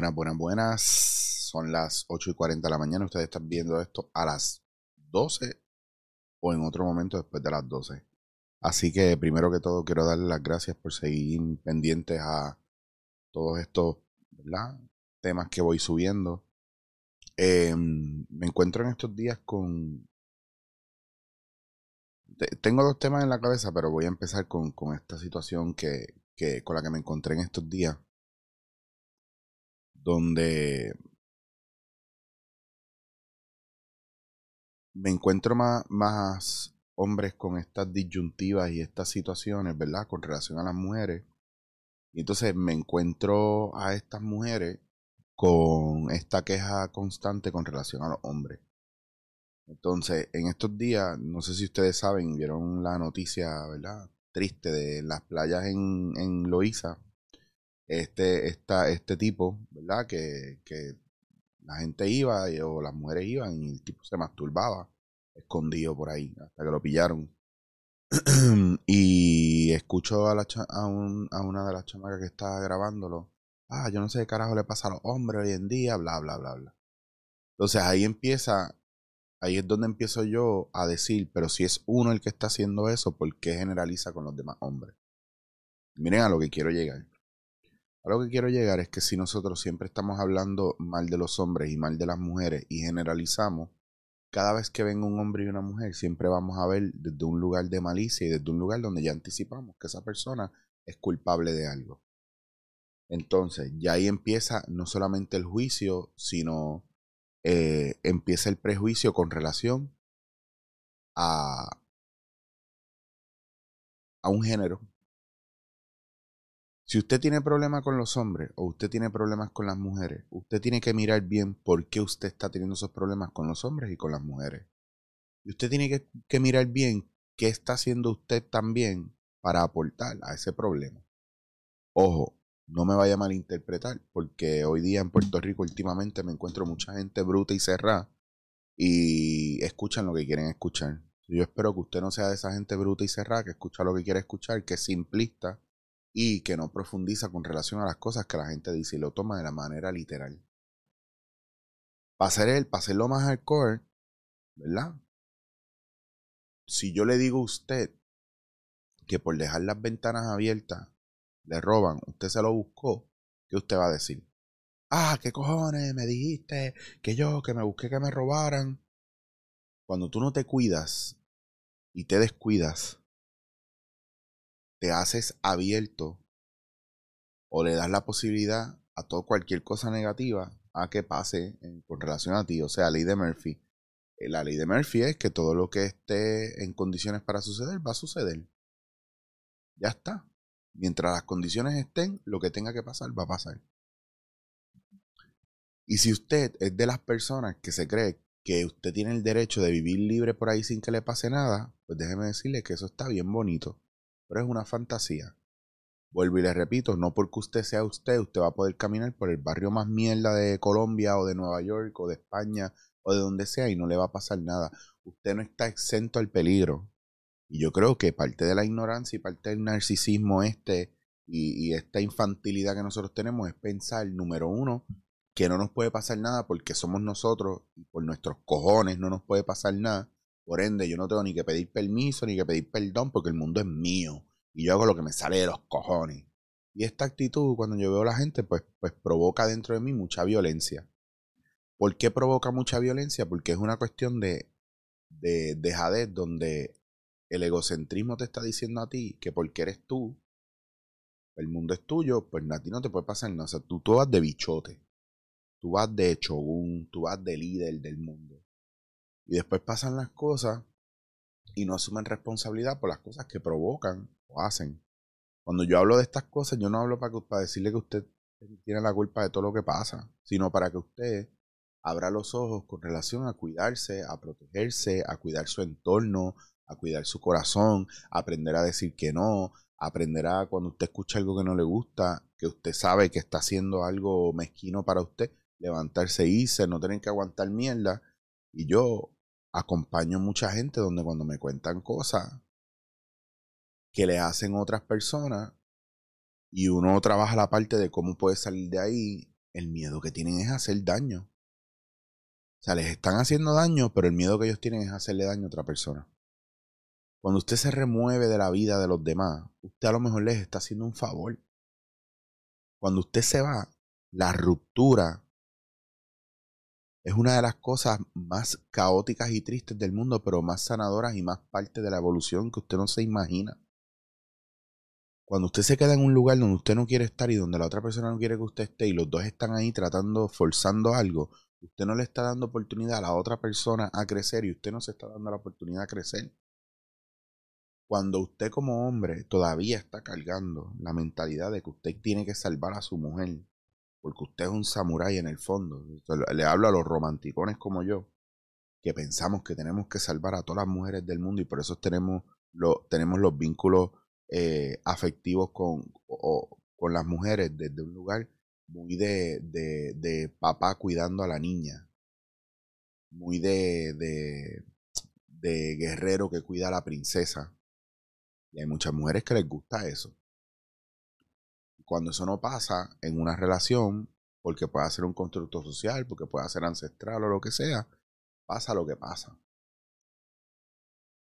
Buenas, buenas, buenas. Son las 8 y 40 de la mañana. Ustedes están viendo esto a las 12 o en otro momento después de las 12. Así que primero que todo quiero darles las gracias por seguir pendientes a todos estos temas que voy subiendo. Em, me encuentro en estos días con... Tengo dos temas en la cabeza, pero voy a empezar con, con esta situación que, que, con la que me encontré en estos días. Donde me encuentro más, hombres con estas disyuntivas y estas situaciones, ¿verdad? Con relación a las mujeres. Y entonces me encuentro a estas mujeres con esta queja constante con relación a los hombres. Entonces, en estos días, no sé si ustedes saben, vieron la noticia, ¿verdad? Triste de las playas en, en Loíza. Este, esta, este tipo, ¿verdad? Que, que la gente iba o las mujeres iban y el tipo se masturbaba escondido por ahí hasta que lo pillaron. y escucho a, la a, un, a, una de las chamacas que está grabándolo. Ah, yo no sé qué carajo le pasa a los hombres hoy en día, bla, bla, bla, bla. Entonces ahí empieza, ahí es donde empiezo yo a decir, pero si es uno el que está haciendo eso, ¿por qué generaliza con los demás hombres? Miren a lo que quiero llegar. A lo que quiero llegar es que si nosotros siempre estamos hablando mal de los hombres y mal de las mujeres y generalizamos, cada vez que venga un hombre y una mujer, siempre vamos a ver desde un lugar de malicia y desde un lugar donde ya anticipamos que esa persona es culpable de algo. Entonces, ya ahí empieza no solamente el juicio, sino eh, empieza el prejuicio con relación a, a un género, si usted tiene problemas con los hombres o usted tiene problemas con las mujeres, usted tiene que mirar bien por qué usted está teniendo esos problemas con los hombres y con las mujeres. Y usted tiene que, mirar bien qué está haciendo usted también para aportar a ese problema. Ojo, no me vaya a malinterpretar, porque hoy día en Puerto Rico últimamente me encuentro mucha gente bruta y cerrada y escuchan lo que quieren escuchar. Yo espero que usted no sea de esa gente bruta y cerrada que escucha lo que quiere escuchar, que es simplista y que no profundiza con relación a las cosas que la gente dice y lo toma de la manera literal. Para ser él, para hacerlo más hardcore, ¿verdad? Si yo le digo a usted que por dejar las ventanas abiertas le roban, usted se lo buscó, ¿qué usted va a decir? Ah, qué cojones, me dijiste que yo, que me busqué que me robaran. Cuando tú no te cuidas y te descuidas, te haces abierto o le das la posibilidad a todo cualquier cosa negativa a que pase en, con relación a ti. O sea, ley de Murphy. Eh, la ley de Murphy es que todo lo que esté en condiciones para suceder va a suceder. Ya está. Mientras las condiciones estén, lo que tenga que pasar va a pasar. Y si usted es de las personas que se cree que usted tiene el derecho de vivir libre por ahí sin que le pase nada, pues déjeme decirle que eso está bien bonito pero es una fantasía. Vuelvo y le repito, no porque usted sea usted, usted va a poder caminar por el barrio más mierda de Colombia o de Nueva York o de España o de donde sea y no le va a pasar nada. Usted no está exento al peligro. Y yo creo que parte de la ignorancia y parte del narcisismo este y, y esta infantilidad que nosotros tenemos es pensar, número uno, que no nos puede pasar nada porque somos nosotros y por nuestros cojones no nos puede pasar nada. Por ende, yo no tengo ni que pedir permiso ni que pedir perdón porque el mundo es mío y yo hago lo que me sale de los cojones. Y esta actitud, cuando yo veo a la gente, pues, pues provoca dentro de mí mucha violencia. ¿Por qué provoca mucha violencia? Porque es una cuestión de, de dejadez donde el egocentrismo te está diciendo a ti que porque eres tú, el mundo es tuyo, pues a ti no te puede pasar nada. O sea, tú, tú vas de bichote, tú vas de chogun, tú vas de líder del mundo. Y después pasan las cosas y no asumen responsabilidad por las cosas que provocan o hacen. Cuando yo hablo de estas cosas, yo no hablo para, para decirle que usted tiene la culpa de todo lo que pasa, sino para que usted abra los ojos con relación a cuidarse, a protegerse, a cuidar su entorno, a cuidar su corazón, a aprender a decir que no, a aprender a cuando usted escucha algo que no le gusta, que usted sabe que está haciendo algo mezquino para usted, levantarse y irse, no tener que aguantar mierda. Y yo acompaño mucha gente donde cuando me cuentan cosas que le hacen otras personas y uno trabaja la parte de cómo puede salir de ahí, el miedo que tienen es hacer daño. O sea, les están haciendo daño, pero el miedo que ellos tienen es hacerle daño a otra persona. Cuando usted se remueve de la vida de los demás, usted a lo mejor les está haciendo un favor. Cuando usted se va, la ruptura es una de las cosas más caóticas y tristes del mundo, pero más sanadoras y más parte de la evolución que usted no se imagina. Cuando usted se queda en un lugar donde usted no quiere estar y donde la otra persona no quiere que usted esté y los dos están ahí tratando, forzando algo, usted no le está dando oportunidad a la otra persona a crecer y usted no se está dando la oportunidad a crecer. Cuando usted como hombre todavía está cargando la mentalidad de que usted tiene que salvar a su mujer, porque usted es un samurái en el fondo, le hablo a los romanticones como yo, que pensamos que tenemos que salvar a todas las mujeres del mundo y por eso tenemos, lo, tenemos los vínculos eh, afectivos con, con las mujeres desde un lugar muy de, de, papá cuidando a la niña, muy de, de, de guerrero que cuida a la princesa. Y hay muchas mujeres que les gusta eso. Cuando eso no pasa en una relación, porque puede ser un constructo social, porque puede ser ancestral o lo que sea, pasa lo que pasa.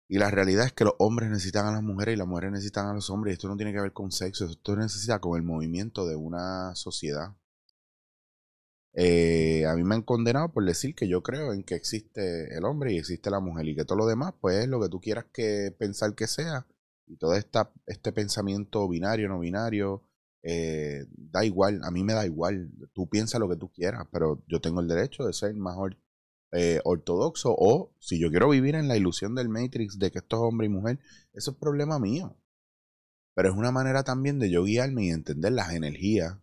Y la realidad es que los hombres necesitan a las mujeres y las mujeres necesitan a los hombres. Y esto no tiene que ver con sexo, esto necesita con el movimiento de una sociedad. Eh, a mí me han condenado por decir que yo creo en que existe el hombre y existe la mujer y que todo lo demás, pues es lo que tú quieras que pensar que sea. Y todo esta, este pensamiento binario, no binario, eh, da igual, a mí me da igual. Tú piensas lo que tú quieras, pero yo tengo el derecho de ser mejor eh, ortodoxo o si yo quiero vivir en la ilusión del Matrix de que esto es hombre y mujer, eso es problema mío. Pero es una manera también de yo guiarme y entender las energías,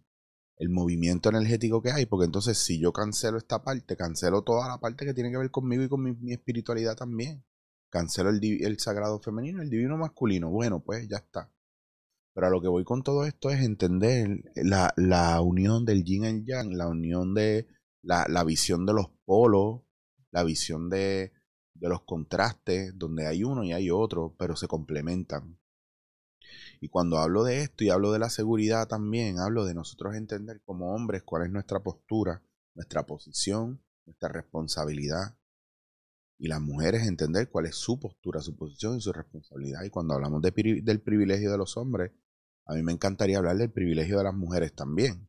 el movimiento energético que hay, porque entonces si yo cancelo esta parte, cancelo toda la parte que tiene que ver conmigo y con mi, espiritualidad también. Cancelo el, el sagrado femenino, el divino masculino. Bueno, pues ya está. Pero a lo que voy con todo esto es entender la, la unión del yin y yang, la unión de la, la visión de los polos, la visión de, de los contrastes, donde hay uno y hay otro, pero se complementan. Y cuando hablo de esto y hablo de la seguridad también, hablo de nosotros entender como hombres cuál es nuestra postura, nuestra posición, nuestra responsabilidad. Y las mujeres entender cuál es su postura, su posición y su responsabilidad. Y cuando hablamos de, del privilegio de los hombres, a mí me encantaría hablar del privilegio de las mujeres también.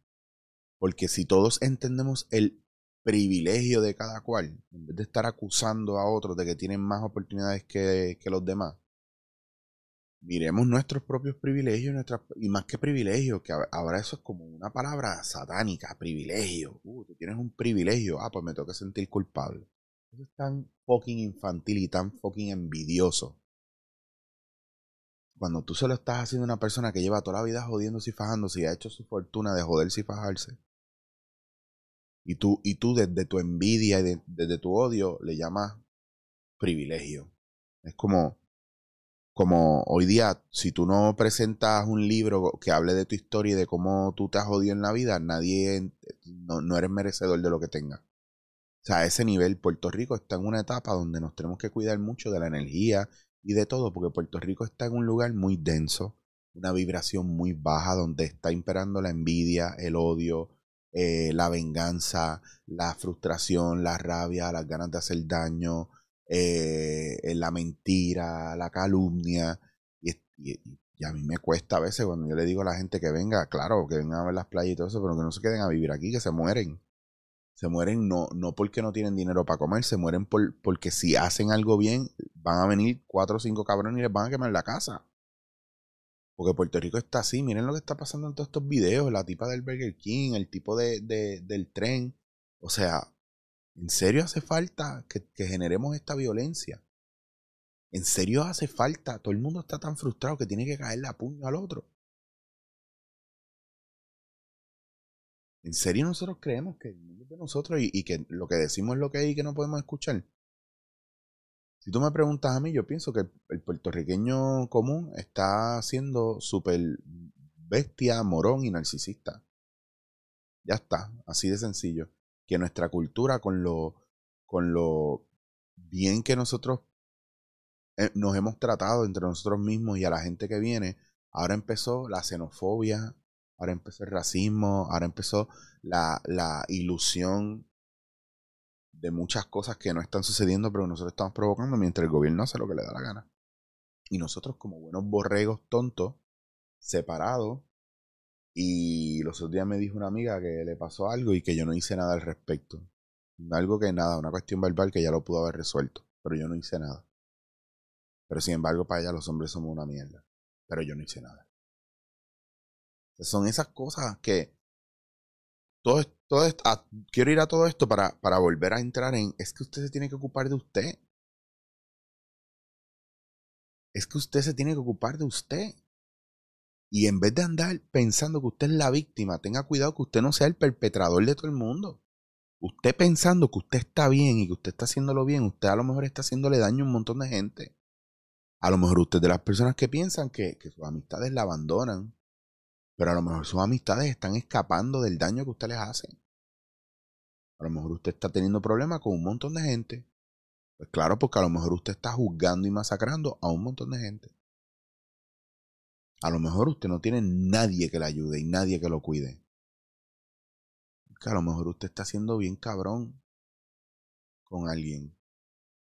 Porque si todos entendemos el privilegio de cada cual, en vez de estar acusando a otros de que tienen más oportunidades que, los demás, miremos nuestros propios privilegios y más que privilegios, que ahora eso es como una palabra satánica, privilegio. Uh, tú tienes un privilegio, ah, pues me toca sentir culpable. Eso es tan fucking infantil y tan fucking envidioso. Cuando tú se lo estás haciendo a una persona que lleva toda la vida jodiéndose y fajándose y ha hecho su fortuna de joderse y fajarse, y tú, y tú desde tu envidia y desde tu odio le llamas privilegio. Es como, como hoy día, si tú no presentas un libro que hable de tu historia y de cómo tú te has jodido en la vida, nadie, no, no eres merecedor de lo que tengas. O sea, a ese nivel, Puerto Rico está en una etapa donde nos tenemos que cuidar mucho de la energía y de todo, porque Puerto Rico está en un lugar muy denso, una vibración muy baja, donde está imperando la envidia, el odio, eh, la venganza, la frustración, la rabia, las ganas de hacer daño, eh, la mentira, la calumnia. Y, a mí me cuesta a veces cuando yo le digo a la gente que venga, claro, que vengan a ver las playas y todo eso, pero que no se queden a vivir aquí, que se mueren. Se mueren no, no porque no tienen dinero para comer, se mueren por, porque si hacen algo bien, van a venir cuatro o cinco cabrones y les van a quemar la casa. Porque Puerto Rico está así. Miren lo que está pasando en todos estos videos. La tipa del Burger King, el tipo de, del tren. O sea, ¿en serio hace falta que, generemos esta violencia? ¿En serio hace falta? Todo el mundo está tan frustrado que tiene que caerle a puño al otro. ¿En serio nosotros creemos que nosotros y, y que lo que decimos es lo que hay y que no podemos escuchar? Si tú me preguntas a mí, yo pienso que el puertorriqueño común está siendo súper bestia, morón y narcisista. Ya está, así de sencillo. Que nuestra cultura con lo, con lo bien que nosotros eh, nos hemos tratado entre nosotros mismos y a la gente que viene, ahora empezó la xenofobia, ahora empezó el racismo, ahora empezó la, la ilusión de muchas cosas que no están sucediendo, pero nosotros estamos provocando mientras el gobierno hace lo que le da la gana. Y nosotros como buenos borregos tontos, separados, y los otros días me dijo una amiga que le pasó algo y que yo no hice nada al respecto. Algo que nada, una cuestión verbal que ya lo pudo haber resuelto, pero yo no hice nada. Pero sin embargo, para ella los hombres somos una mierda. Pero yo no hice nada. Son esas cosas que todo, todo ah, quiero ir a todo esto para, para volver a entrar en, es que usted se tiene que ocupar de usted. Es que usted se tiene que ocupar de usted. Y en vez de andar pensando que usted es la víctima, tenga cuidado que usted no sea el perpetrador de todo el mundo. Usted pensando que usted está bien y que usted está haciéndolo bien, usted a lo mejor está haciéndole daño a un montón de gente. A lo mejor usted es de las personas que piensan que, que sus amistades la abandonan, pero a lo mejor sus amistades están escapando del daño que usted les hace. A lo mejor usted está teniendo problemas con un montón de gente. Pues claro, porque a lo mejor usted está juzgando y masacrando a un montón de gente. A lo mejor usted no tiene nadie que le ayude y nadie que lo cuide. Que a lo mejor usted está siendo bien cabrón con alguien.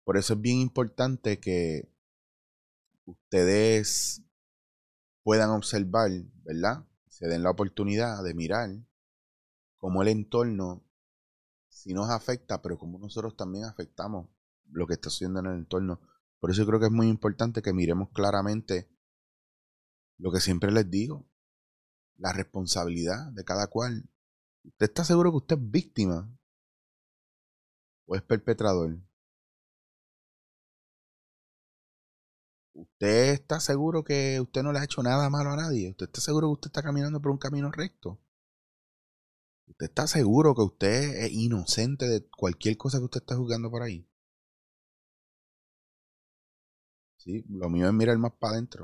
Por eso es bien importante que ustedes puedan observar, ¿verdad? Se den la oportunidad de mirar cómo el entorno si nos afecta, pero cómo nosotros también afectamos lo que está sucediendo en el entorno. Por eso creo que es muy importante que miremos claramente lo que siempre les digo, la responsabilidad de cada cual. ¿Usted está seguro que usted es víctima o es perpetrador? ¿Usted está seguro que usted no le ha hecho nada malo a nadie? ¿Usted está seguro que usted está caminando por un camino recto? ¿Usted está seguro que usted es inocente de cualquier cosa que usted está juzgando por ahí? Sí, lo mío es mirar más para adentro.